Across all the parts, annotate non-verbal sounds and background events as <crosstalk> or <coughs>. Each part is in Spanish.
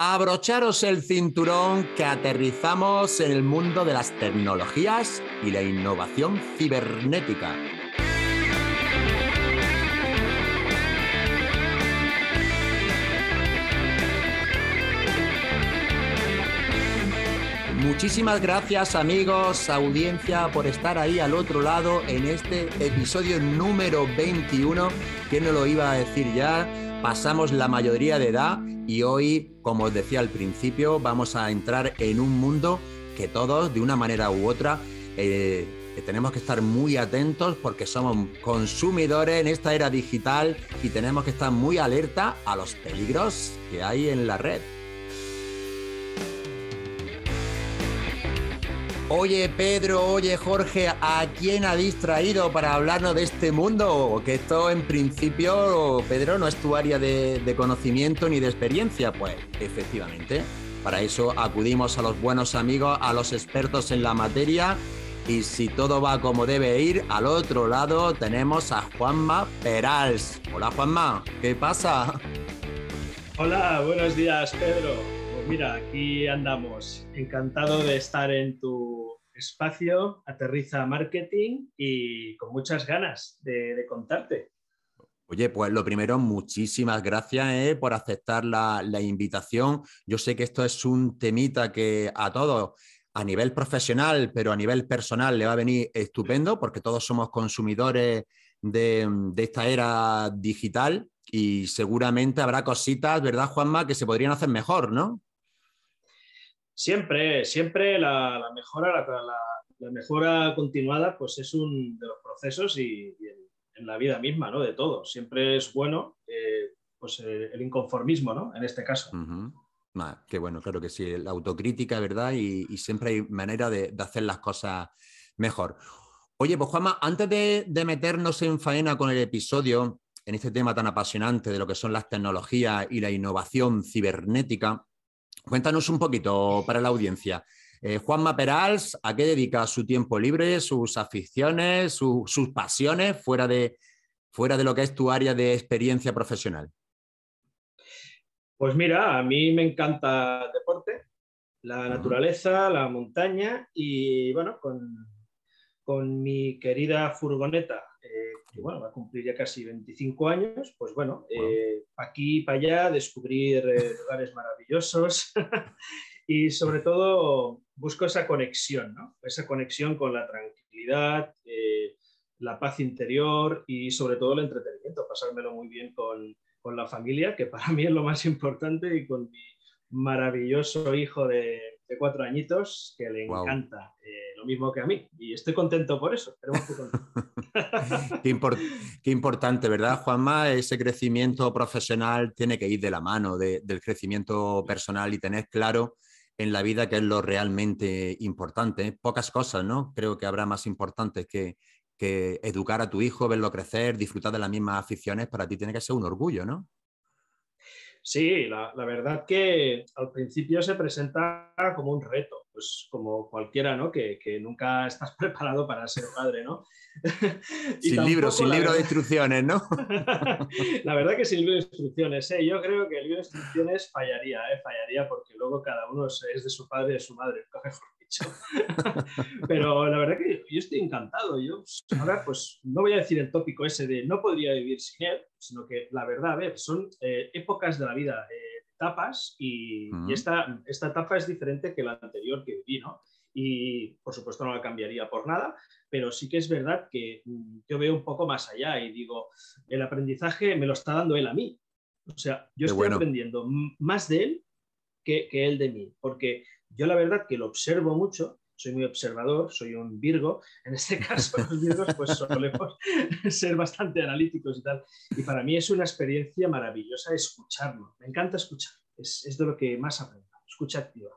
Abrocharos el cinturón que aterrizamos en el mundo de las tecnologías y la innovación cibernética. Muchísimas gracias amigos, audiencia, por estar ahí al otro lado en este episodio número 21. ¿Quién no lo iba a decir ya? Pasamos la mayoría de edad y hoy, como os decía al principio, vamos a entrar en un mundo que todos, de una manera u otra, eh, tenemos que estar muy atentos porque somos consumidores en esta era digital y tenemos que estar muy alerta a los peligros que hay en la red. Oye Pedro, oye Jorge, ¿a quién ha distraído para hablarnos de este mundo? Que esto en principio, Pedro, no es tu área de, conocimiento ni de experiencia. Pues efectivamente, para eso acudimos a los buenos amigos, a los expertos en la materia. Y si todo va como debe ir, al otro lado tenemos a Juanma Perals. Hola Juanma, ¿qué pasa? Hola, buenos días Pedro mira, aquí andamos. Encantado de estar en tu espacio, Aterriza Marketing y con muchas ganas de, contarte. Oye, pues lo primero, muchísimas gracias eh, por aceptar la, invitación. Yo sé que esto es un temita que a todos, a nivel profesional, pero a nivel personal, le va a venir estupendo porque todos somos consumidores de, de esta era digital y seguramente habrá cositas, ¿verdad, Juanma, que se podrían hacer mejor, ¿no? Siempre, siempre la, mejora, la, mejora continuada, pues es un de los procesos y, en, la vida misma, ¿no? De todo. Siempre es bueno, eh, pues eh, el inconformismo, ¿no? En este caso. qué bueno, claro que sí, la autocrítica, ¿verdad? Y, siempre hay manera de, hacer las cosas mejor. Oye, pues Juanma, antes de meternos en faena con el episodio, en este tema tan apasionante de lo que son las tecnologías y la innovación cibernética, Cuéntanos un poquito para la audiencia. Eh, Juanma Perals, ¿a qué dedica su tiempo libre, sus aficiones, sus pasiones fuera de, fuera de lo que es tu área de experiencia profesional? Pues mira, a mí me encanta el deporte, la naturaleza, la montaña y bueno, con, con mi querida furgoneta que bueno, va a cumplir ya casi 25 años, pues bueno, eh, aquí y para allá descubrir eh, <laughs> lugares maravillosos <laughs> y sobre todo busco esa conexión, ¿no? Esa conexión con la tranquilidad, eh, la paz interior y sobre todo el entretenimiento, pasármelo muy bien con, con, la familia, que para mí es lo más importante, y con mi maravilloso hijo de, de cuatro añitos que le encanta lo mismo que a mí. Y estoy contento por eso. <laughs> qué, qué, importante, ¿verdad, Juanma? Ese crecimiento profesional tiene que ir de la mano del crecimiento personal y tener claro en la vida que es lo realmente importante. Pocas cosas, ¿no? Creo que habrá más importantes que, que educar a tu hijo, verlo crecer, disfrutar de las mismas aficiones, para ti tiene que ser un orgullo, ¿no? Sí, la, la, verdad que al principio se presenta como un reto, pues como cualquiera, ¿no? Que, que nunca estás <laughs> preparado para ser padre, ¿no? <laughs> sin libro, sin libro de instrucciones, ¿no? <laughs> la verdad que sin libro de instrucciones, ¿eh? Yo creo que el libro de instrucciones fallaría, ¿eh? Fallaría porque luego cada uno es de su padre y de su madre, <laughs> Pero la verdad que yo estoy encantado. Yo ahora, pues, no voy a decir el tópico ese de no podría vivir sin él, sino que la verdad, a ver, son eh, épocas de la vida, eh, etapas, y, esta, esta etapa es diferente que la anterior que viví, ¿no? Y por supuesto no la cambiaría por nada, pero sí que es verdad que mm, yo veo un poco más allá y digo, el aprendizaje me lo está dando él a mí. O sea, yo estoy aprendiendo más de él que, que él de mí, porque yo la verdad que lo observo mucho soy muy observador, soy un Virgo. En este <laughs> caso, los Virgos pues solemos <laughs> ser bastante analíticos y tal. Y para mí es una experiencia maravillosa escucharlo. Me encanta escuchar. Es, es de lo que más aprendo. Escucha activa.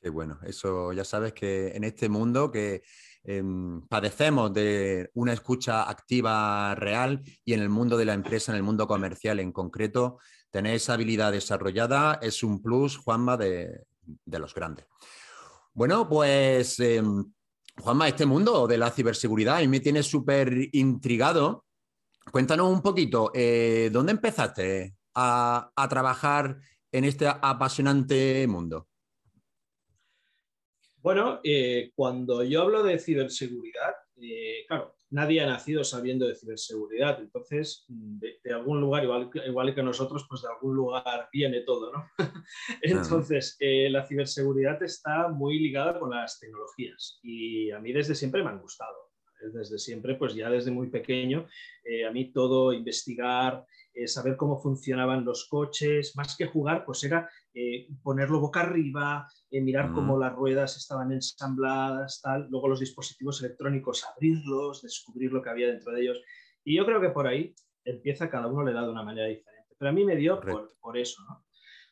Qué bueno. Eso ya sabes que en este mundo que em, padecemos de una escucha activa real y en el mundo de la empresa, en el mundo comercial en concreto, tener esa habilidad desarrollada es un plus, Juanma, de, de los grandes. Bueno, pues em, Juanma, este mundo de la ciberseguridad y me tiene súper intrigado. Cuéntanos un poquito, eh, ¿dónde empezaste a, trabajar en este apasionante mundo? Bueno, eh, cuando yo hablo de ciberseguridad, eh, claro, nadie ha nacido sabiendo de ciberseguridad, entonces de, algún lugar, igual, igual, que nosotros, pues de algún lugar viene todo, ¿no? <laughs> entonces, eh, la ciberseguridad está muy ligada con las tecnologías y a mí desde siempre me han gustado. Desde siempre, pues ya desde muy pequeño, a mí todo investigar, saber cómo funcionaban los coches, más que jugar, pues era eh, ponerlo boca arriba, eh, mirar cómo las ruedas estaban ensambladas, tal, luego los dispositivos electrónicos, abrirlos, descubrir lo que había dentro de ellos. Y yo creo que por ahí empieza, cada uno le da de una manera diferente. Pero a mí me dio por, eso, ¿no?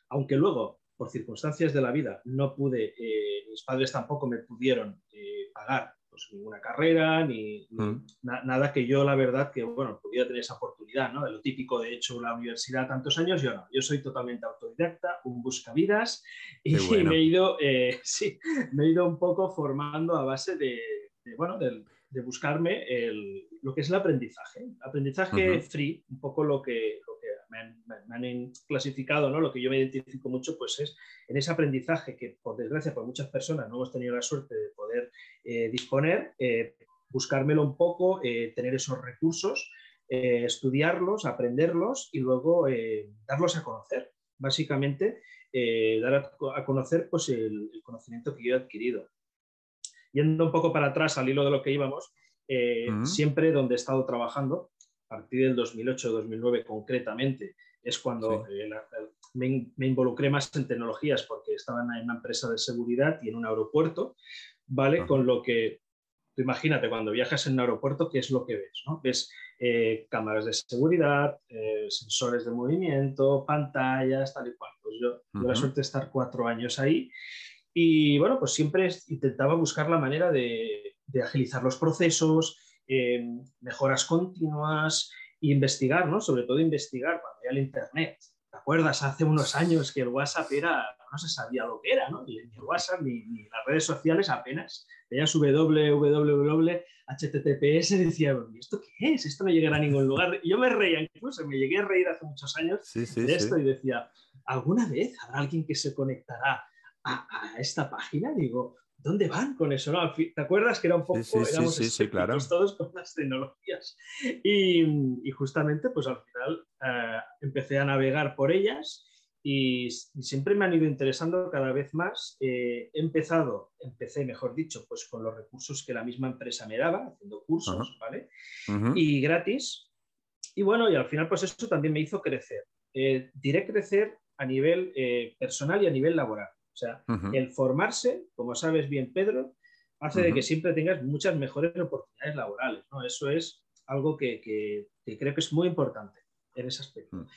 Aunque luego, por circunstancias de la vida, no pude, eh, mis padres tampoco me pudieron pagar pues, ninguna carrera, ni, mm. nada que yo, la verdad, que bueno, pudiera tener esa oportunidad, ¿no? De lo típico, de hecho, la universidad tantos años, yo no. Yo soy totalmente autodidacta, un buscavidas, y me, he ido, eh, <laughs> sí, me he ido un poco formando a base de, bueno, de, buscarme el, lo que es el aprendizaje. Aprendizaje free, un poco lo que, me han, clasificado, ¿no? lo que yo me identifico mucho, pues es en ese aprendizaje que, por desgracia, por muchas personas no hemos tenido la suerte de poder eh, disponer, eh, buscármelo un poco, eh, tener esos recursos, estudiarlos, aprenderlos y luego darlos a conocer. Básicamente, dar a, conocer pues, el, conocimiento que yo he adquirido. Yendo un poco para atrás al hilo de lo que íbamos, siempre donde he estado trabajando, a partir del 2008-2009 concretamente, es cuando eh, me, involucré más en tecnologías porque estaba en una empresa de seguridad y en un aeropuerto, ¿vale? Con lo que, imagínate, cuando viajas en un aeropuerto, ¿qué es lo que ves? ¿no? Ves eh, cámaras de seguridad, eh, sensores de movimiento, pantallas, tal y cual. Pues yo tuve la suerte de estar cuatro años ahí y, bueno, pues siempre intentaba buscar la manera de, de agilizar los procesos, eh, mejoras continuas, investigar, ¿no? Sobre todo investigar cuando había el Internet. ¿Te acuerdas hace unos años que el WhatsApp era, no se sabía lo que era, ¿no? Ni el WhatsApp ni, las redes sociales apenas. Veías www, HTTPS, decía, ¿esto qué es? Esto no llegará a ningún lugar. yo me reía incluso, me llegué a reír hace muchos años de esto y decía, ¿alguna vez habrá alguien que se conectará a, a esta página? Digo, ¿dónde van con eso? No? ¿Te acuerdas que era un poco, sí, sí, claro. todos con las tecnologías? Y, justamente, pues al final eh, empecé a navegar por ellas y, siempre me han ido interesando cada vez más. Eh, he empezado, empecé, mejor dicho, pues con los recursos que la misma empresa me daba, haciendo cursos, ¿vale? Y gratis. Y bueno, y al final, pues eso también me hizo crecer. Eh, diré crecer a nivel personal y a nivel laboral. O sea, el formarse, como sabes bien, Pedro, hace de que siempre tengas muchas mejores oportunidades laborales. ¿no? Eso es algo que, creo que es muy importante en ese aspecto.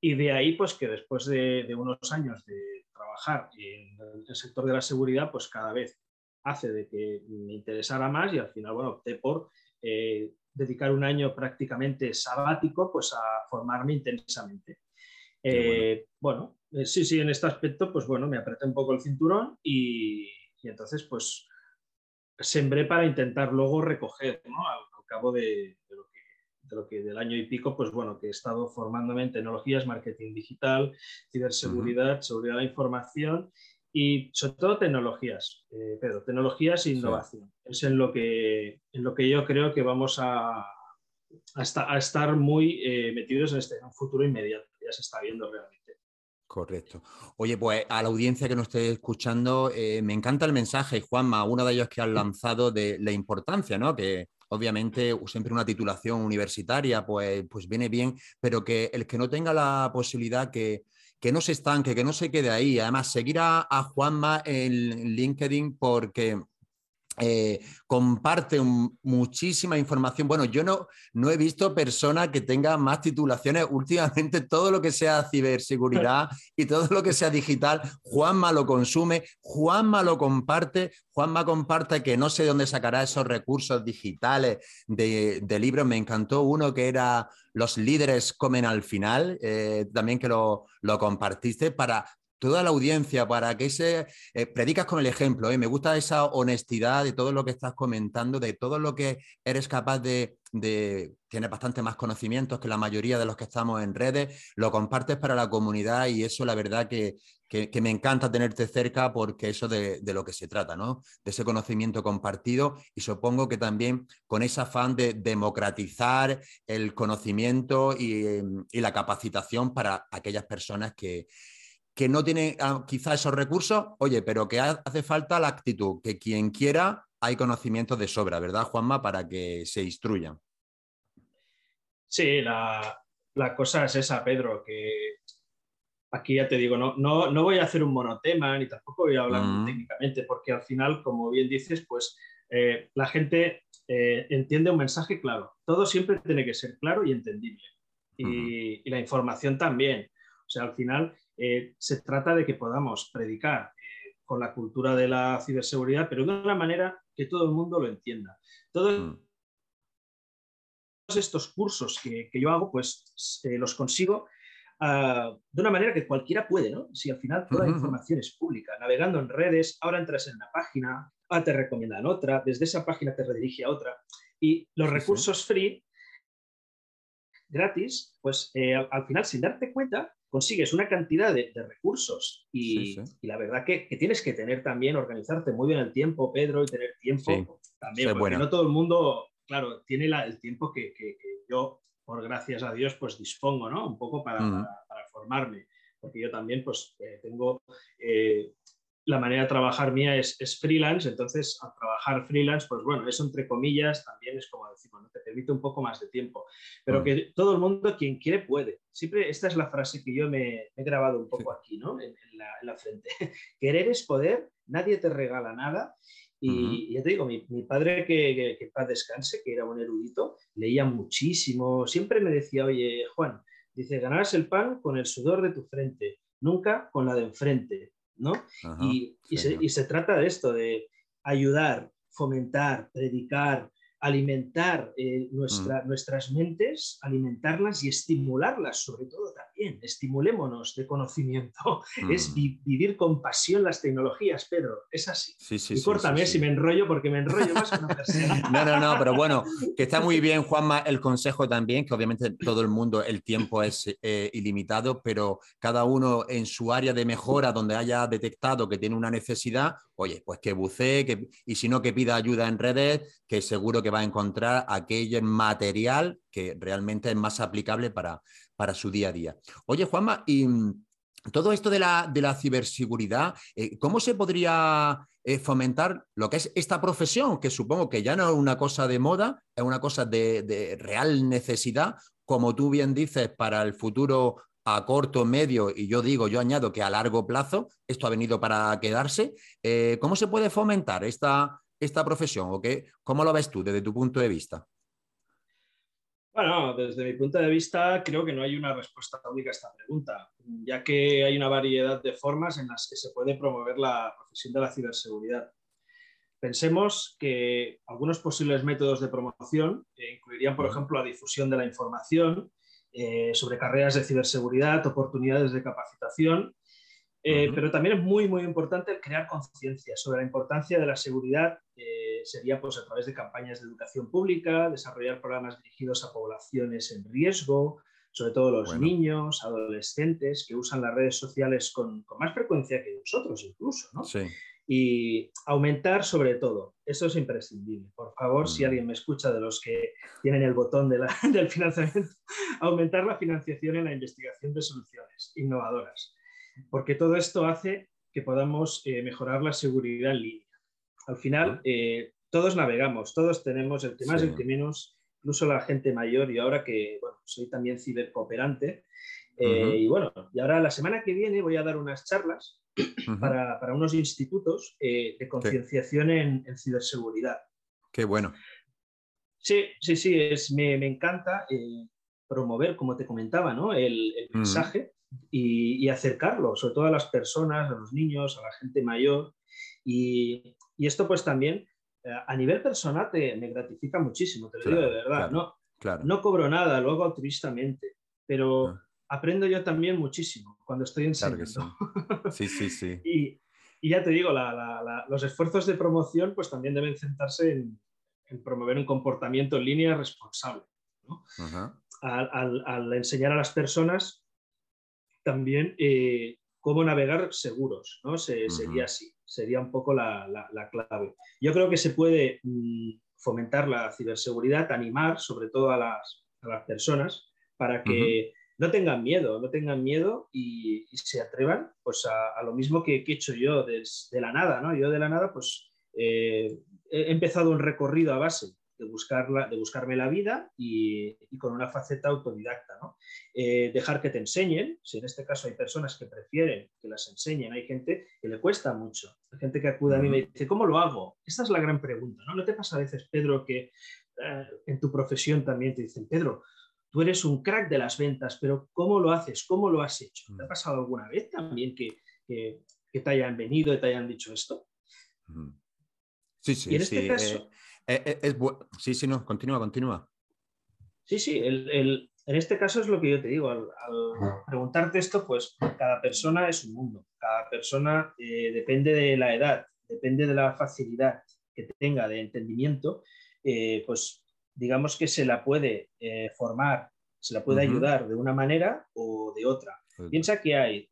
Y de ahí, pues que después de, unos años de trabajar en el sector de la seguridad, pues cada vez hace de que me interesara más y al final, bueno, opté por eh, dedicar un año prácticamente sabático pues a formarme intensamente. bueno, eh, eh, sí, sí, en este aspecto, pues bueno, me apreté un poco el cinturón y, entonces, pues, sembré para intentar luego recoger, ¿no? Al, cabo de, lo que, del año y pico, pues bueno, que he estado formándome en tecnologías, marketing digital, ciberseguridad, seguridad de la información y sobre todo tecnologías, eh, Pedro, tecnologías e innovación. Es en lo, que, en lo que yo creo que vamos a, a, estar muy eh, metidos en este en un futuro inmediato, ya se está viendo realmente. Correcto. Oye, pues a la audiencia que nos esté escuchando, eh, me encanta el mensaje, Juanma, uno de ellos que han lanzado de la importancia, ¿no? Que obviamente siempre una titulación universitaria, pues, pues viene bien, pero que el que no tenga la posibilidad que, que no se estanque, que no se quede ahí. Además, seguir a, a Juanma en LinkedIn porque eh, comparte muchísima información. Bueno, yo no, no he visto persona que tenga más titulaciones. Últimamente todo lo que sea ciberseguridad y todo lo que sea digital, Juanma lo consume, Juanma lo comparte, Juanma comparte que no sé dónde sacará esos recursos digitales de, libros. Me encantó uno que era Los líderes comen al final, eh, también que lo, lo compartiste para toda la audiencia para que se eh, predicas con el ejemplo. ¿eh? Me gusta esa honestidad de todo lo que estás comentando, de todo lo que eres capaz de, tienes bastante más conocimientos que la mayoría de los que estamos en redes, lo compartes para la comunidad y eso la verdad que, me encanta tenerte cerca porque eso de, de, lo que se trata, ¿no? De ese conocimiento compartido y supongo que también con ese afán de democratizar el conocimiento y la capacitación para aquellas personas que, que no tiene ah, quizá esos recursos, oye, pero que hace falta la actitud, que quien quiera hay conocimientos de sobra, ¿verdad, Juanma? Para que se instruyan. Sí, la, cosa es esa, Pedro, que aquí ya te digo, no, no, voy a hacer un monotema ni tampoco voy a hablar mm. técnicamente, porque al final, como bien dices, pues eh, la gente eh, entiende un mensaje claro. Todo siempre tiene que ser claro y entendible. y la información también. O sea, al final eh, se trata de que podamos predicar eh, con la cultura de la ciberseguridad, pero de una manera que todo el mundo lo entienda. Todos mm. estos cursos que, yo hago, pues eh, los consigo ah, de una manera que cualquiera puede, ¿no? Si al final toda la información es pública, navegando en redes, ahora entras en una página, ahora te recomiendan otra, desde esa página te redirige a otra. Y los recursos free, gratis, pues al final, sin darte cuenta, consigues una cantidad de, recursos y, la verdad que, tienes que tener también, organizarte muy bien el tiempo, Pedro, y tener tiempo también, porque no todo el mundo, claro, tiene el tiempo que, yo, por gracias a Dios, pues dispongo, ¿no? Un poco para, para, formarme, porque yo también, pues, eh, tengo eh, la manera de trabajar mía es, freelance, entonces al trabajar freelance, pues bueno, eso entre comillas también es como decir, bueno, te permite un poco más de tiempo, pero que todo el mundo, quien quiere, puede. Siempre esta es la frase que yo me he grabado un poco aquí, ¿no? En, la, frente. <laughs> Querer es poder, nadie te regala nada. Y, ya te digo, mi, padre, que, que, que paz descanse, que era un erudito, leía muchísimo, siempre me decía, oye, Juan, dice, ganarás el pan con el sudor de tu frente, nunca con la de enfrente ¿no? y, se, trata de esto, de ayudar, fomentar, predicar, alimentar eh, nuestra, nuestras mentes, alimentarlas y estimularlas, sobre todo también. Estimulémonos de conocimiento. <laughs> Es vivir con pasión las tecnologías, Pedro. Es así. Sí, sí, y córtame si me enrollo, porque me enrollo más que una persona. <laughs> No, no, no, pero bueno, que está muy bien, Juanma, el consejo también, que obviamente todo el mundo, el tiempo es eh, ilimitado, pero cada uno en su área de mejora, donde haya detectado que tiene una necesidad, oye, pues que bucee, que, y si no, que pida ayuda en redes, que seguro que va a encontrar aquel material que realmente es más aplicable para, para su día a día. Oye, Juanma, y mm, todo esto de la, de la ciberseguridad, eh, ¿cómo se podría eh, fomentar lo que es esta profesión, que supongo que ya no es una cosa de moda, es una cosa de, real necesidad, como tú bien dices, para el futuro a corto, medio y yo digo, yo añado que a largo plazo, esto ha venido para quedarse. Eh, ¿Cómo se puede fomentar esta, esta profesión o qué, cómo lo ves tú desde tu punto de vista? Bueno, desde mi punto de vista creo que no hay una respuesta única a esta pregunta, ya que hay una variedad de formas en las que se puede promover la profesión de la ciberseguridad. Pensemos que algunos posibles métodos de promoción incluirían, por ejemplo, la difusión de la información eh, sobre carreras de ciberseguridad, oportunidades de capacitación, eh, pero también es muy, muy importante crear conciencia sobre la importancia de la seguridad. Eh, sería pues, a través de campañas de educación pública, desarrollar programas dirigidos a poblaciones en riesgo, sobre todo los niños, adolescentes, que usan las redes sociales con, con, más frecuencia que nosotros incluso. ¿no? Sí y aumentar sobre todo. Eso es imprescindible. Por favor, si alguien me escucha de los que tienen el botón <laughs> del financiamiento, <laughs> aumentar la financiación en la investigación de soluciones innovadoras, porque todo esto hace que podamos eh, mejorar la seguridad en línea. Al final, eh, todos navegamos, todos tenemos el que más, el que menos, incluso la gente mayor, y ahora que bueno, soy también cibercooperante, eh, y bueno, y ahora la semana que viene voy a dar unas charlas para, para, unos institutos eh, de concienciación en, en, ciberseguridad. Qué bueno. Sí, sí, sí, es, me, me encanta eh, promover, como te comentaba, ¿no? el, el mensaje y, y, acercarlo, sobre todo a las personas, a los niños, a la gente mayor. Y, y esto pues también a nivel personal te, me gratifica muchísimo, te lo digo de verdad. no, claro. no cobro nada, lo hago altruistamente, pero aprendo yo también muchísimo cuando estoy enseñando. <laughs> sí. sí, sí, y, ya te digo, los esfuerzos de promoción pues también deben centrarse en, promover un comportamiento en línea responsable. Al, enseñar a las personas también eh, cómo navegar seguros, ¿no? Sería así, sería un poco la, clave. Yo creo que se puede mm, fomentar la ciberseguridad, animar sobre todo a las, personas para que no tengan miedo, no tengan miedo y, se atrevan pues a, lo mismo que, he hecho yo de la nada, ¿no? Yo de la nada pues eh, he empezado un recorrido a base de, buscarla, de buscarme la vida y, con una faceta autodidacta. ¿no? Eh, dejar que te enseñen, si en este caso hay personas que prefieren que las enseñen, hay gente que le cuesta mucho, hay gente que acude a mí y me dice, ¿cómo lo hago? Esta es la gran pregunta. ¿no, ¿No te pasa a veces, Pedro, que eh, en tu profesión también te dicen, Pedro, tú eres un crack de las ventas, pero ¿cómo lo haces? ¿Cómo lo has hecho? ¿Te ha pasado alguna vez también que, que, te hayan venido y te hayan dicho esto? Sí, sí, en este Caso, eh, eh, es, sí, sí, no, continúa, continúa. Sí, sí, en este caso es lo que yo te digo, al, preguntarte esto, pues cada persona es un mundo, cada persona eh, depende de la edad, depende de la facilidad que tenga de entendimiento, pues digamos que se la puede formar, se la puede ayudar de una manera o de otra. Piensa que hay,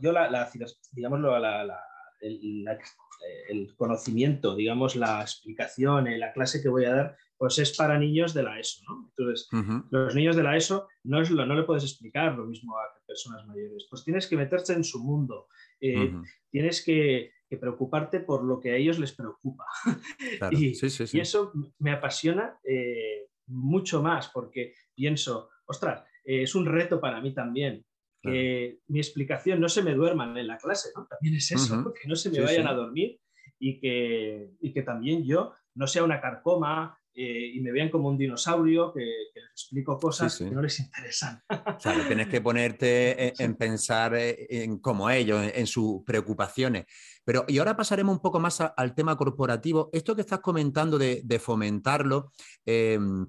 yo la, la digámoslo, la, la, el conocimiento, digamos, la explicación, en la clase que voy a dar, pues es para niños de la ESO, ¿no? Entonces, los niños de la ESO no, es lo, no le puedes explicar lo mismo a personas mayores, pues tienes que meterte en su mundo, eh, tienes que, preocuparte por lo que a ellos les preocupa. <laughs> y, eso me apasiona eh, mucho más porque pienso, ostras, eh, es un reto para mí también que mi explicación no se me duerman en la clase, ¿no? También es eso, que no se me vayan a dormir y que, y que también yo no sea una carcoma eh, y me vean como un dinosaurio que, les explico cosas que no les interesan. Claro, tienes que <laughs> ponerte en, pensar eh, en como ellos, en, sus preocupaciones. Pero, y ahora pasaremos un poco más al tema corporativo. Esto que estás comentando de, fomentarlo, em,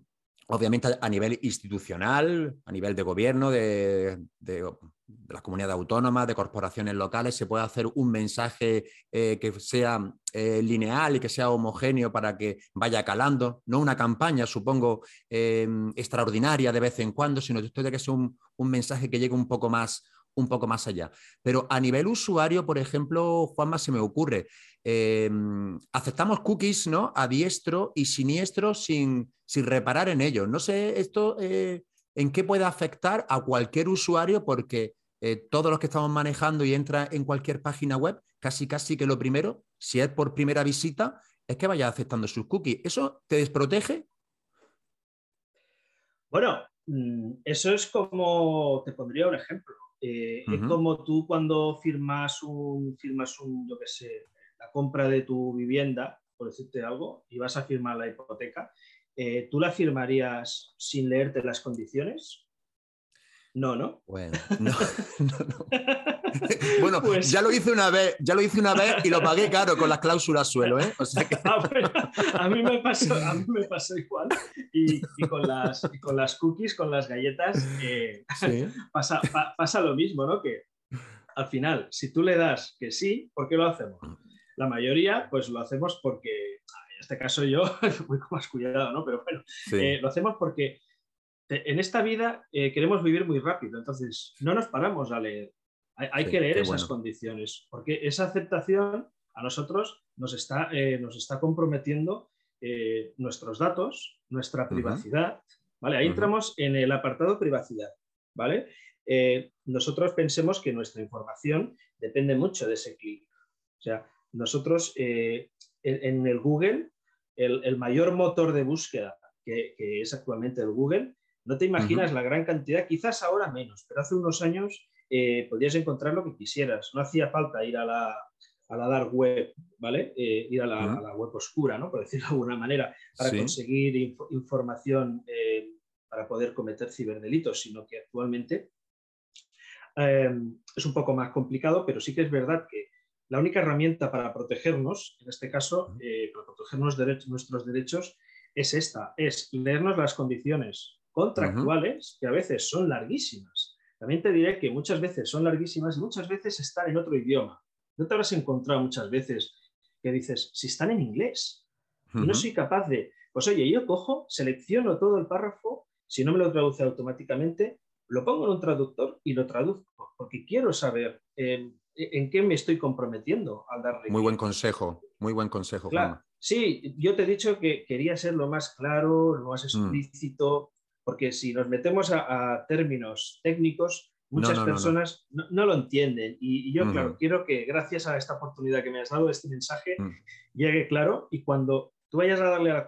obviamente a nivel institucional, a nivel de gobierno, de, las comunidades autónomas, de corporaciones locales, se puede hacer un mensaje eh, que sea eh, lineal y que sea homogéneo para que vaya calando, no una campaña, supongo, em, extraordinaria de vez en cuando, sino que sea un, un mensaje que llegue un poco más un poco más allá. Pero a nivel usuario, por ejemplo, Juanma, se me ocurre, em, aceptamos cookies ¿no? a diestro y siniestro sin, sin reparar en ello. No sé esto eh, en qué puede afectar a cualquier usuario porque eh, todos los que estamos manejando y entra en cualquier página web, casi casi que lo primero, si es por primera visita, es que vaya aceptando sus cookies. ¿Eso te desprotege? Bueno, mm, eso es como, te pondría un ejemplo. Eh, es como tú cuando firmas un, firmas un, yo qué sé, la compra de tu vivienda, por decirte algo, y vas a firmar la hipoteca, eh, ¿tú la firmarías sin leerte las condiciones? No, ¿no? Bueno, no, <laughs> no, <laughs> bueno, pues ya lo hice una vez, ya lo hice una vez y lo pagué caro con las cláusulas suelo, ¿eh? Ah, <laughs> a, mí me pasó, a mí me pasó igual. Y, con las, con las cookies, con las galletas, eh, pasa, pasa lo mismo, ¿no? Que al final, si tú le das que sí, ¿por qué lo hacemos? La mayoría, pues lo hacemos porque, en este caso yo, voy con más cuidado, ¿no? Pero bueno, eh, lo hacemos porque en esta vida eh, queremos vivir muy rápido, entonces no nos paramos a leer. Hay, que leer esas condiciones, porque esa aceptación a nosotros nos está, eh, nos está comprometiendo eh, nuestros datos, nuestra privacidad. ¿vale? Ahí entramos en el apartado privacidad. ¿vale? nosotros pensemos que nuestra información depende mucho de ese clic. O sea, nosotros en, el Google, el, mayor motor de búsqueda que, que es actualmente el Google, no te imaginas la gran cantidad, quizás ahora menos, pero hace unos años eh, podías encontrar lo que quisieras. No hacía falta ir a la, a la dark web, ¿vale? Eh, ir a la, web oscura, ¿no? Por decirlo de alguna manera, para conseguir información eh, para poder cometer ciberdelitos, sino que actualmente em, es un poco más complicado, pero sí que es verdad que la única herramienta para protegernos, en este caso, para proteger nuestros derechos, es esta, es leernos las condiciones contractuales que a veces son larguísimas. también te diré que muchas veces son larguísimas y muchas veces están en otro idioma. No te habrás encontrado muchas veces que dices, si están en inglés, y no soy capaz de, pues oye, yo cojo, selecciono todo el párrafo, si no me lo traduce automáticamente, lo pongo en un traductor y lo traduzco, porque quiero saber eh, en qué me estoy comprometiendo al darle. Muy buen consejo, muy buen consejo. Claro. Sí, yo te he dicho que quería ser lo más claro, lo más mm. explícito, porque si nos metemos a, términos técnicos, muchas personas no, lo entienden. Y, yo, claro, quiero que gracias a esta oportunidad que me has dado, este mensaje, mm. llegue claro y cuando tú vayas a darle a la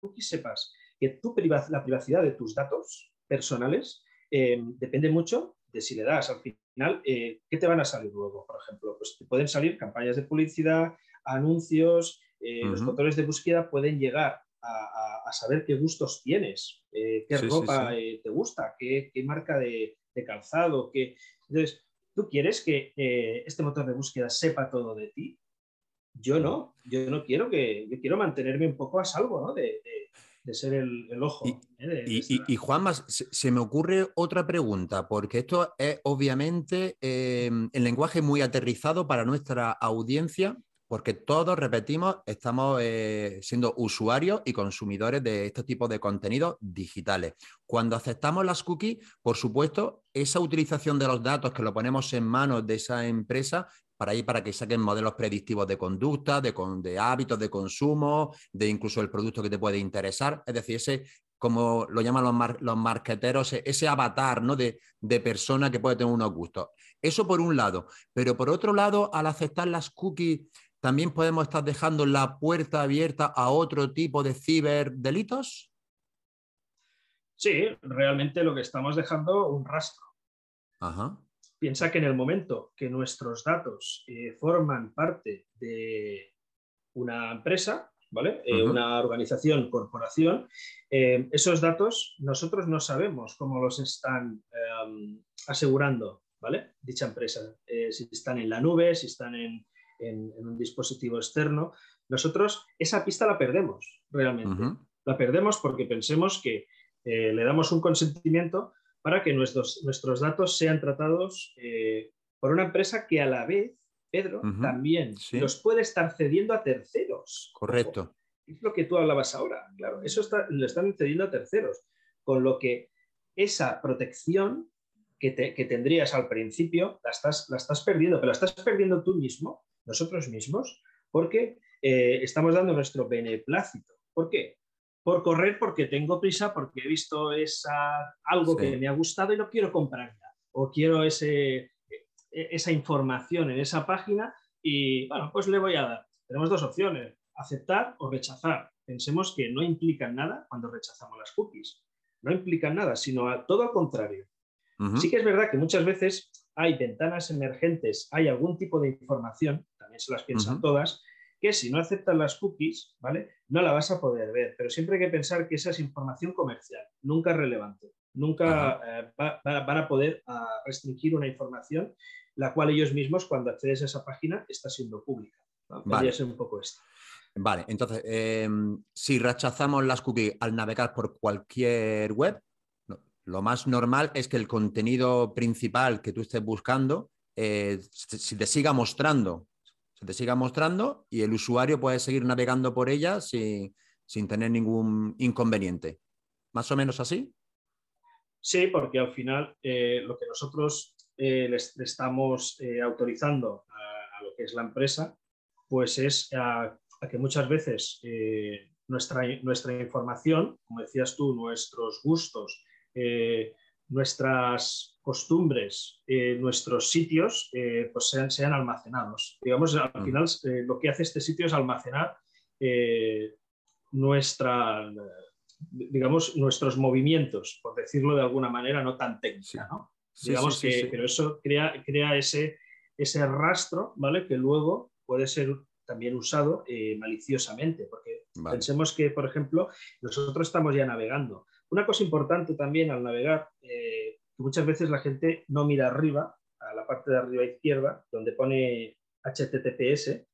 cookie sepas que tu la privacidad de tus datos personales eh, depende mucho de si le das al final, eh, ¿qué te van a salir luego? Por ejemplo, pues te pueden salir campañas de publicidad, anuncios, eh, los motores de búsqueda pueden llegar a, saber qué gustos tienes, qué ropa te gusta, qué, marca de, calzado. Qué... Entonces, ¿tú quieres que este motor de búsqueda sepa todo de ti? Yo no, yo no quiero que, yo quiero mantenerme un poco a salvo ¿no? de, de ser el, ojo. Y, ¿eh? Juanma, se, me ocurre otra pregunta, porque esto es obviamente eh, el lenguaje muy aterrizado para nuestra audiencia, porque todos, repetimos, estamos eh, siendo usuarios y consumidores de este tipo de contenidos digitales. Cuando aceptamos las cookies, por supuesto, esa utilización de los datos que lo ponemos en manos de esa empresa para ir para que saquen modelos predictivos de conducta, de, hábitos de consumo, de incluso el producto que te puede interesar. Es decir, ese, como lo llaman los, los marqueteros, ese avatar ¿no? de, de, persona que puede tener unos gustos. Eso por un lado. Pero por otro lado, al aceptar las cookies, también podemos estar dejando la puerta abierta a otro tipo de ciberdelitos. Sí, realmente lo que estamos dejando un rastro. Ajá. Piensa que en el momento que nuestros datos eh, forman parte de una empresa, ¿vale? Eh, una organización, corporación, eh, esos datos nosotros no sabemos cómo los están em, asegurando, ¿vale? Dicha empresa, si están en la nube, si están en, un dispositivo externo. Nosotros esa pista la perdemos realmente. La perdemos porque pensemos que le damos un consentimiento para que nuestros, nuestros datos sean tratados eh, por una empresa que a la vez, Pedro, también los puede estar cediendo a terceros. Correcto. Es lo que tú hablabas ahora, claro. Eso lo están cediendo a terceros. Con lo que esa protección que, tendrías al principio la estás, la estás perdiendo, pero la estás perdiendo tú mismo, nosotros mismos, porque eh, estamos dando nuestro beneplácito. ¿Por qué? por correr porque tengo prisa, porque he visto esa, algo que me ha gustado y lo quiero comprar ya. O quiero ese, e, esa información en esa página y bueno, pues le voy a dar. Tenemos dos opciones, aceptar o rechazar. Pensemos que no implican nada cuando rechazamos las cookies. No implican nada, sino todo al contrario. Sí que es verdad que muchas veces hay ventanas emergentes, hay algún tipo de información, también se las piensan todas, que si no aceptan las cookies, ¿vale? No la vas a poder ver, pero siempre hay que pensar que esa es información comercial, nunca relevante. Nunca eh, van a poder restringir una información la cual ellos mismos, cuando accedes a esa página, está siendo pública. Vale. ser un poco esto. Vale, entonces, em, si rechazamos las cookies al navegar por cualquier web, lo más normal es que el contenido principal que tú estés buscando eh, te siga mostrando se te siga mostrando y el usuario puede seguir navegando por ella sin, tener ningún inconveniente. ¿Más o menos así? Sí, porque al final eh, lo que nosotros eh, le estamos eh, autorizando a, lo que es la empresa, pues es a, que muchas veces nuestra, nuestra información, como decías tú, nuestros gustos, nuestras costumbres, eh, nuestros sitios, eh, pues sean, sean, almacenados. Digamos, al mm. final eh, lo que hace este sitio es almacenar nuestra, digamos, nuestros movimientos, por decirlo de alguna manera no tan técnica, ¿no? Digamos que, pero eso crea, crea ese, ese rastro, ¿vale? Que luego puede ser también usado maliciosamente, porque pensemos que, por ejemplo, nosotros estamos ya navegando. Una cosa importante también al navegar, muchas veces la gente no mira arriba, a la parte de arriba izquierda, donde pone HTTPS,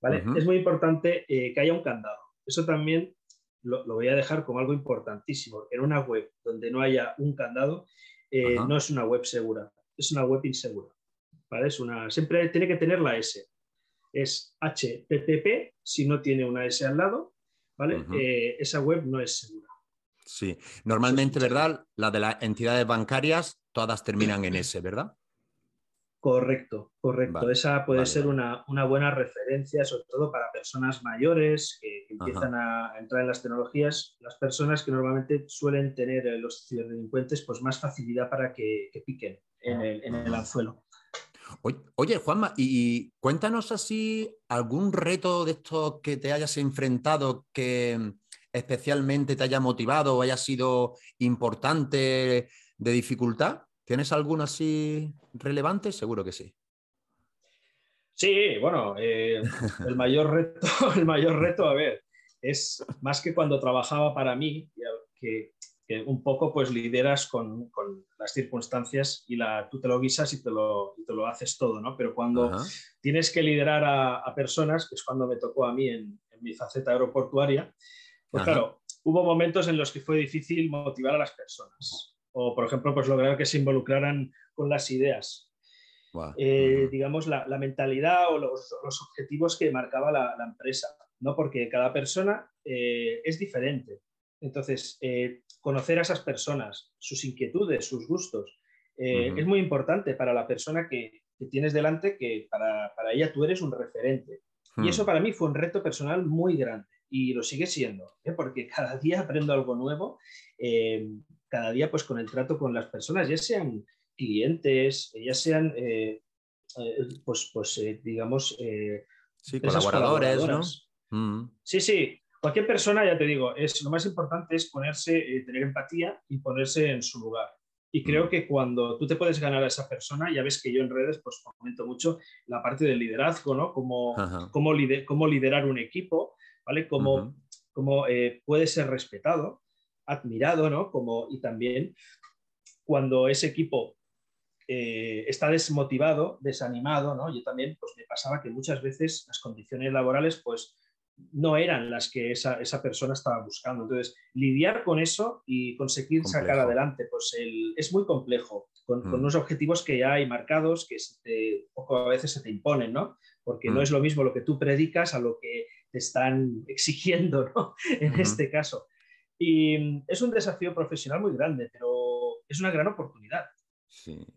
¿vale? Es muy importante eh, que haya un candado. Eso también lo, voy a dejar como algo importantísimo. En una web donde no haya un candado, eh, no es una web segura, es una web insegura. ¿vale? Es una, siempre tiene que tener la S. Es HTTP, si no tiene una S al lado, ¿vale? Eh, esa web no es segura. Sí, normalmente, ¿verdad? La de las entidades bancarias, todas terminan en S, ¿verdad? Correcto, correcto. Esa puede ser una, buena referencia, sobre todo para personas mayores que, empiezan a entrar en las tecnologías, las personas que normalmente suelen tener eh, los ciberdelincuentes pues más facilidad para que, piquen en el, anzuelo. Oye, Juanma, y cuéntanos así algún reto de estos que te hayas enfrentado que especialmente te haya motivado o haya sido importante de dificultad. ¿Tienes alguno así relevante? Seguro que sí. Sí, bueno, eh, el, mayor reto, <laughs> el mayor reto, a ver, es más que cuando trabajaba para mí, que, un poco pues lideras con, las circunstancias y la, tú te lo guisas y te lo, te lo haces todo, ¿no? Pero cuando tienes que liderar a, personas, que es cuando me tocó a mí en, mi faceta aeroportuaria, pues claro, hubo momentos en los que fue difícil motivar a las personas o, por ejemplo, pues lograr que se involucraran con las ideas. Eh, digamos, la, mentalidad o los, objetivos que marcaba la, empresa, ¿no? Porque cada persona eh, es diferente. Entonces, eh, conocer a esas personas, sus inquietudes, sus gustos, es muy importante para la persona que, tienes delante, que para, ella tú eres un referente. Y hmm. eso para mí fue un reto personal muy grande y lo sigue siendo, porque <laughs> cada día aprendo algo nuevo cada día pues con el trato con las personas, ya sean clientes, ya sean, eh, eh, pues, pues eh, digamos, sí, colaboradores, ¿no? Mm. Sí, sí, cualquier persona, ya te digo, es, lo más importante es ponerse, tener empatía y ponerse en su lugar. Y creo mm. que cuando tú te puedes ganar a esa persona, ya ves que yo en redes pues comento mucho la parte del liderazgo, ¿no? Cómo, cómo, liderar un equipo, ¿vale? Cómo, cómo puede ser respetado admirado, ¿no? Como, y también cuando ese equipo eh, está desmotivado, desanimado, ¿no? Yo también pues, me pasaba que muchas veces las condiciones laborales pues no eran las que esa, persona estaba buscando. Entonces, lidiar con eso y conseguir sacar adelante, pues es muy complejo, con, mm. unos objetivos que ya hay marcados, que poco a veces se te imponen, ¿no? Porque no mm. es lo mismo lo que tú predicas a lo que te están exigiendo, <laughs> ¿no? En este caso. Y mm, es un desafío profesional muy grande, pero es una gran oportunidad.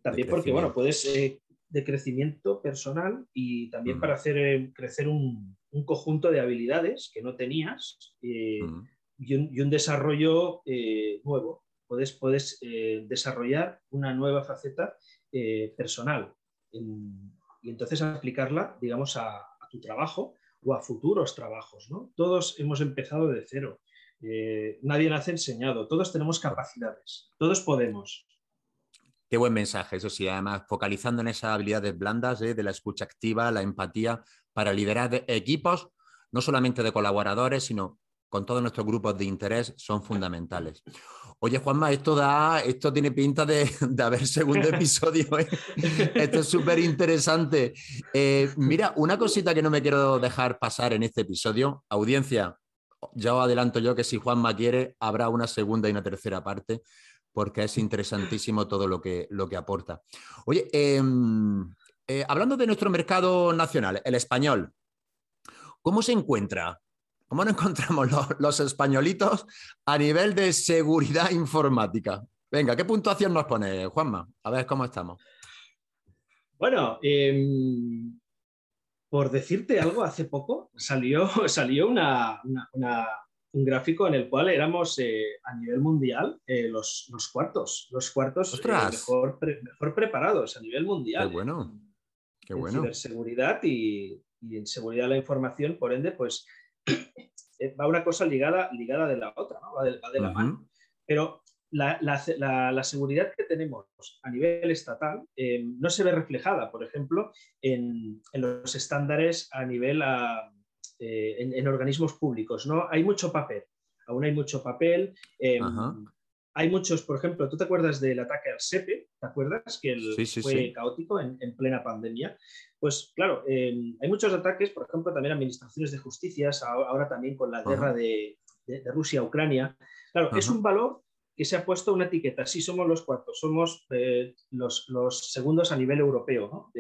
también porque, bueno, puedes, eh, de crecimiento personal y también para hacer eh, crecer un, conjunto de habilidades que no tenías eh, y, un, desarrollo nuevo. Puedes, puedes desarrollar una nueva faceta personal y entonces aplicarla, digamos, a, a, tu trabajo o a futuros trabajos. ¿no? Todos hemos empezado de cero eh, nadie nace enseñado, todos tenemos capacidades, todos podemos. Qué buen mensaje, eso sí, además focalizando en esas habilidades blandas eh, de la escucha activa, la empatía, para liderar equipos, no solamente de colaboradores, sino con todos nuestros grupos de interés, son <laughs> fundamentales. Oye, Juanma, esto da, esto tiene pinta de, haber segundo <laughs> episodio. ¿eh? Esto es súper interesante. mira, una cosita que no me quiero dejar pasar en este episodio, audiencia, ya os adelanto yo que si Juanma quiere, habrá una segunda y una tercera parte, porque es interesantísimo todo lo que, lo que aporta. Oye, em, eh, hablando de nuestro mercado nacional, el español, ¿cómo se encuentra? ¿Cómo nos encontramos los, españolitos a nivel de seguridad informática? Venga, ¿qué puntuación nos pone, Juanma? A ver cómo estamos. Bueno, em, por decirte algo, hace poco salió, <laughs> salió una, un gráfico en el cual éramos eh, a nivel mundial eh, los, cuartos, los cuartos eh, mejor, mejor, preparados a nivel mundial. Qué bueno. Qué bueno. En ciberseguridad y, en seguridad de la información, por ende, pues va una cosa ligada, ligada de la otra, ¿no? va de, la mano. Pero la, seguridad que tenemos a nivel estatal eh, no se ve reflejada, por ejemplo, en, los estándares a nivel eh, en, organismos públicos. ¿no? Hay mucho papel, aún hay mucho papel. Em, hay muchos, por ejemplo, ¿tú te acuerdas del ataque al SEPE? ¿Te acuerdas? Que fue caótico en, plena pandemia. Pues claro, em, hay muchos ataques, por ejemplo, también administraciones de justicias, ahora también con la guerra de, Rusia-Ucrania. Claro, es un valor que se ha puesto una etiqueta. Sí, somos los cuartos, somos eh, los, segundos a nivel europeo,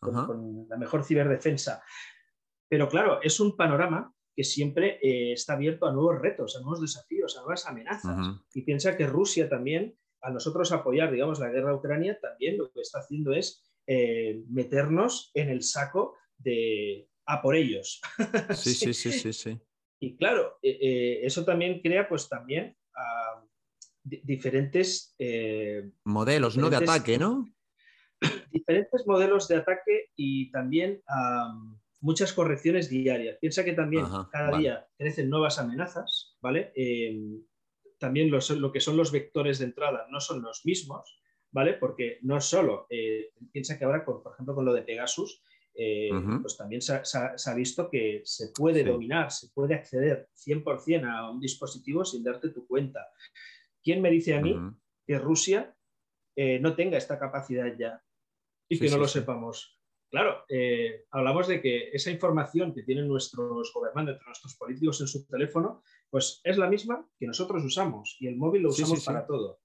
con, la mejor ciberdefensa. Pero claro, es un panorama que siempre eh, está abierto a nuevos retos, a nuevos desafíos, a nuevas amenazas. Y piensa que Rusia también, a nosotros apoyar, digamos, la guerra a Ucrania, también lo que está haciendo es eh, meternos en el saco de a por ellos. <laughs> Sí, sí, sí, sí, sí. Y claro, eso también crea pues también diferentes... Eh, Modelos, ¿no? De ataque, ¿no? <coughs> Diferentes modelos de ataque y también muchas correcciones diarias. Piensa que también cada día crecen nuevas amenazas, ¿vale? Em, también lo que son los vectores de entrada no son los mismos, ¿vale? Porque no solo, eh, piensa que ahora, por, ejemplo, con lo de Pegasus, eh, pues también se ha, visto que se puede dominar, se puede acceder 100% a un dispositivo sin darte tu cuenta. ¿Quién me dice a mí que Rusia eh, no tenga esta capacidad ya y que no lo sepamos? Claro, eh, hablamos de que esa información que tienen nuestros gobernantes, nuestros políticos en su teléfono, pues es la misma que nosotros usamos y el móvil lo usamos para todo.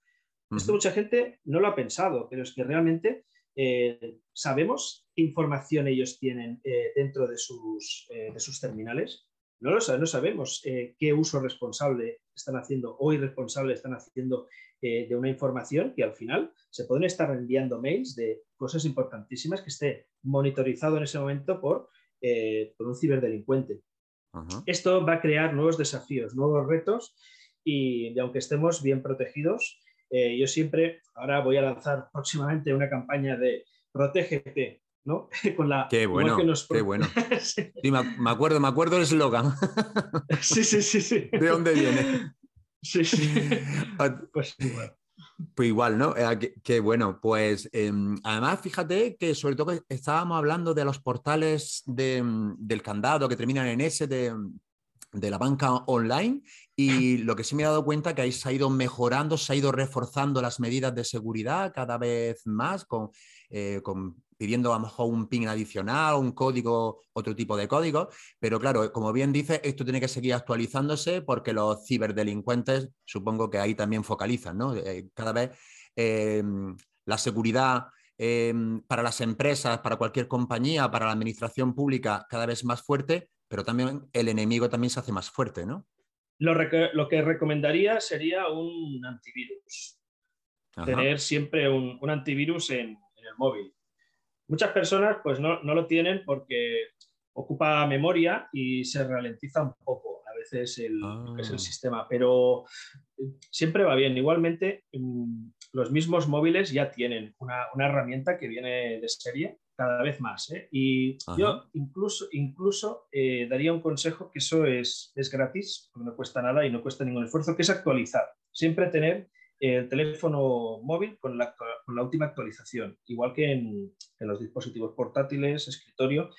Esto mucha gente no lo ha pensado, pero es que realmente eh, sabemos qué información ellos tienen dentro de sus, de sus terminales. No lo no sabemos eh, qué uso responsable están haciendo o irresponsable están haciendo eh, de una información que al final se pueden estar enviando mails de cosas importantísimas que esté monitorizado en ese momento por, eh, por un ciberdelincuente. Esto va a crear nuevos desafíos, nuevos retos y, aunque estemos bien protegidos, yo siempre, ahora voy a lanzar próximamente una campaña de protégete, ¿no? <laughs> Con la, qué bueno, qué bueno. <laughs> me acuerdo, me acuerdo el eslogan. <laughs> sí, sí, sí, sí. ¿De dónde viene? Sí, sí. Ah, pues igual. Pues igual, ¿no? Eh, qué, bueno. Pues em, además, fíjate que sobre todo estábamos hablando de los portales del candado que terminan en S de, de la banca online y lo que sí me he dado cuenta que ahí se ha ido mejorando, se ha ido reforzando las medidas de seguridad cada vez más con, eh, con pidiendo a lo mejor un PIN adicional, un código, otro tipo de código. Pero claro, como bien dice, esto tiene que seguir actualizándose porque los ciberdelincuentes supongo que ahí también focalizan, ¿no? Eh, cada vez em, la seguridad em, para las empresas, para cualquier compañía, para la administración pública, cada vez más fuerte, pero también el enemigo también se hace más fuerte, ¿no? Lo, que recomendaría sería un antivirus. Tener siempre un, antivirus en, en el móvil. Muchas personas pues no, lo tienen porque ocupa memoria y se ralentiza un poco a veces el, es el ah. sistema, pero siempre va bien. Igualmente, mm, los mismos móviles ya tienen una, herramienta que viene de serie cada vez más. ¿eh? Y yo incluso, incluso eh, daría un consejo que eso es, es gratis, no cuesta nada y no cuesta ningún esfuerzo, que es actualizar. Siempre tener el teléfono móvil con la, última actualización, igual que en, los dispositivos portátiles, escritorio.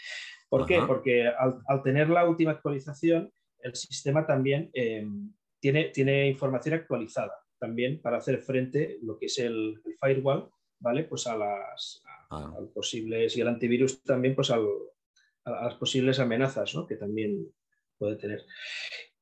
¿Por qué? Porque al, tener la última actualización, el sistema también em, tiene, tiene información actualizada también para hacer frente lo que es el, firewall, ¿vale? Pues a las ah. posibles y el antivirus también pues a las posibles amenazas ¿no? que también puede tener.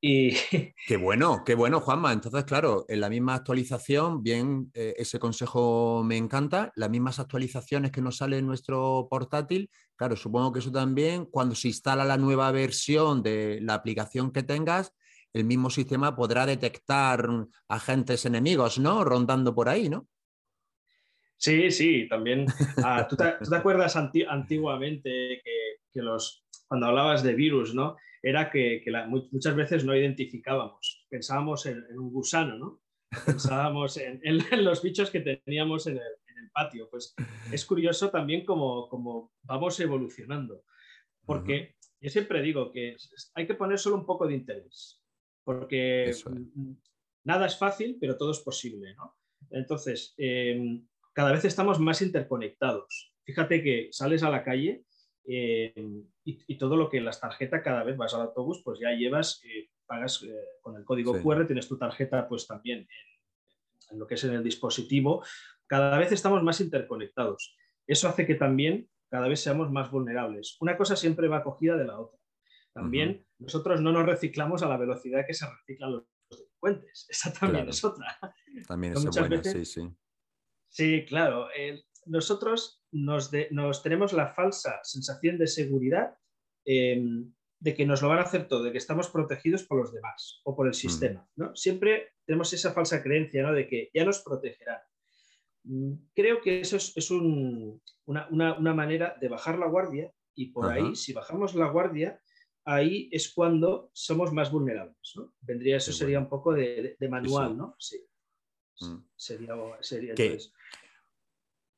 Y... <laughs> Qué bueno, qué bueno, Juanma. Entonces, claro, en la misma actualización, bien, eh, ese consejo me encanta. Las mismas actualizaciones que nos sale en nuestro portátil, claro, supongo que eso también, cuando se instala la nueva versión de la aplicación que tengas, el mismo sistema podrá detectar agentes enemigos, ¿no? Rondando por ahí, ¿no? Sí, sí, también. Ah, ¿tú, te, <laughs> acuerdas antiguamente que, que los, cuando hablabas de virus, ¿no? era que, muchas veces no identificábamos, pensábamos en, un gusano, ¿no? pensábamos en, los bichos que teníamos en el, patio. Pues es curioso también cómo, vamos evolucionando, porque yo siempre digo que hay que poner solo un poco de interés, porque nada es fácil, pero todo es posible. ¿no? Entonces, em, cada vez estamos más interconectados. Fíjate que sales a la calle eh, y, todo lo que las tarjetas, cada vez vas al autobús, pues ya llevas, eh, pagas eh, con el código QR, tienes tu tarjeta pues también en, lo que es en el dispositivo. Cada vez estamos más interconectados. Eso hace que también cada vez seamos más vulnerables. Una cosa siempre va acogida de la otra. También nosotros no nos reciclamos a la velocidad que se reciclan los delincuentes. <laughs> Esa también es otra. También es buena, sí, sí. Sí, claro. Nosotros nos, nos, tenemos la falsa sensación de seguridad em, de que nos lo van a hacer todo, de que estamos protegidos por los demás o por el sistema. ¿no? Siempre tenemos esa falsa creencia ¿no? de que ya nos protegerán. Mm, creo que eso es, una, manera de bajar la guardia y por ahí, si bajamos la guardia, ahí es cuando somos más vulnerables. ¿no? Vendría, eso sería un poco de, manual, ¿no? Sí. Mm. Sería, sería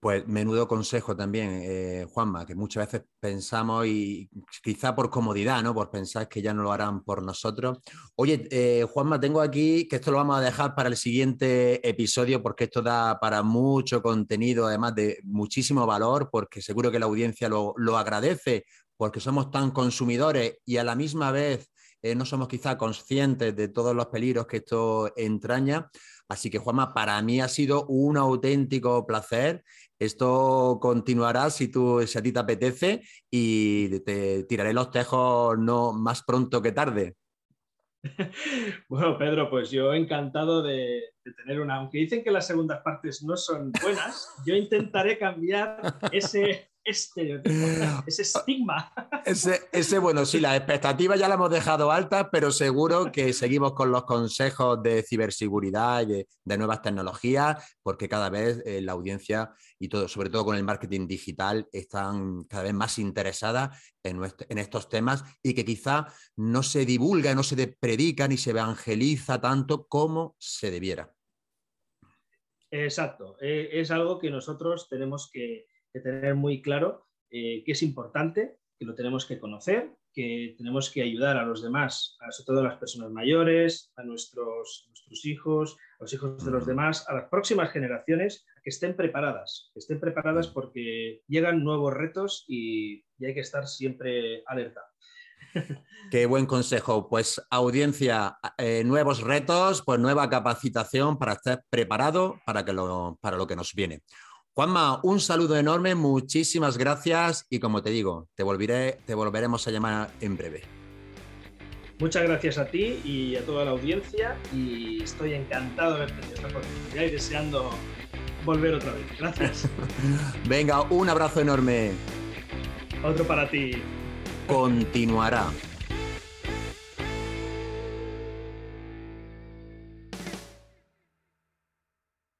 pues menudo consejo también, eh, Juanma, que muchas veces pensamos y quizá por comodidad, ¿no? Por pensar que ya no lo harán por nosotros. Oye, eh, Juanma, tengo aquí que esto lo vamos a dejar para el siguiente episodio porque esto da para mucho contenido, además de muchísimo valor, porque seguro que la audiencia lo, agradece, porque somos tan consumidores y a la misma vez eh, no somos quizá conscientes de todos los peligros que esto entraña. Así que, Juanma, para mí ha sido un auténtico placer. Esto continuará si, tú, a ti te apetece y te tiraré los tejos no más pronto que tarde. <laughs> Bueno, Pedro, pues yo encantado de, tener una. Aunque dicen que las segundas partes no son buenas, yo intentaré cambiar ese, estereotipo, <gasps> ese estigma. Ese, ese, bueno, sí, las expectativas ya las hemos dejado altas, pero seguro que seguimos con los consejos de ciberseguridad y de, nuevas tecnologías, porque cada vez eh, la audiencia y todo, sobre todo con el marketing digital, están cada vez más interesadas en, en estos temas y que quizá no se divulga, no se predica ni se evangeliza tanto como se debiera. Exacto, eh, es algo que nosotros tenemos que que tener muy claro eh, que es importante, que lo tenemos que conocer, que tenemos que ayudar a los demás, a, sobre todo a las personas mayores, a nuestros, nuestros hijos, a los hijos de los demás, a las próximas generaciones, a que estén preparadas, que estén preparadas porque llegan nuevos retos y, hay que estar siempre alerta. <laughs> Qué buen consejo. Pues audiencia, eh, nuevos retos, pues nueva capacitación para estar preparado para, que lo, para lo que nos viene. Juanma, un saludo enorme, muchísimas gracias y como te digo, te, volveré, te volveremos a llamar en breve. Muchas gracias a ti y a toda la audiencia y estoy encantado de haber tenido esta oportunidad y deseando volver otra vez. Gracias. <laughs> Venga, un abrazo enorme. Otro para ti. Continuará.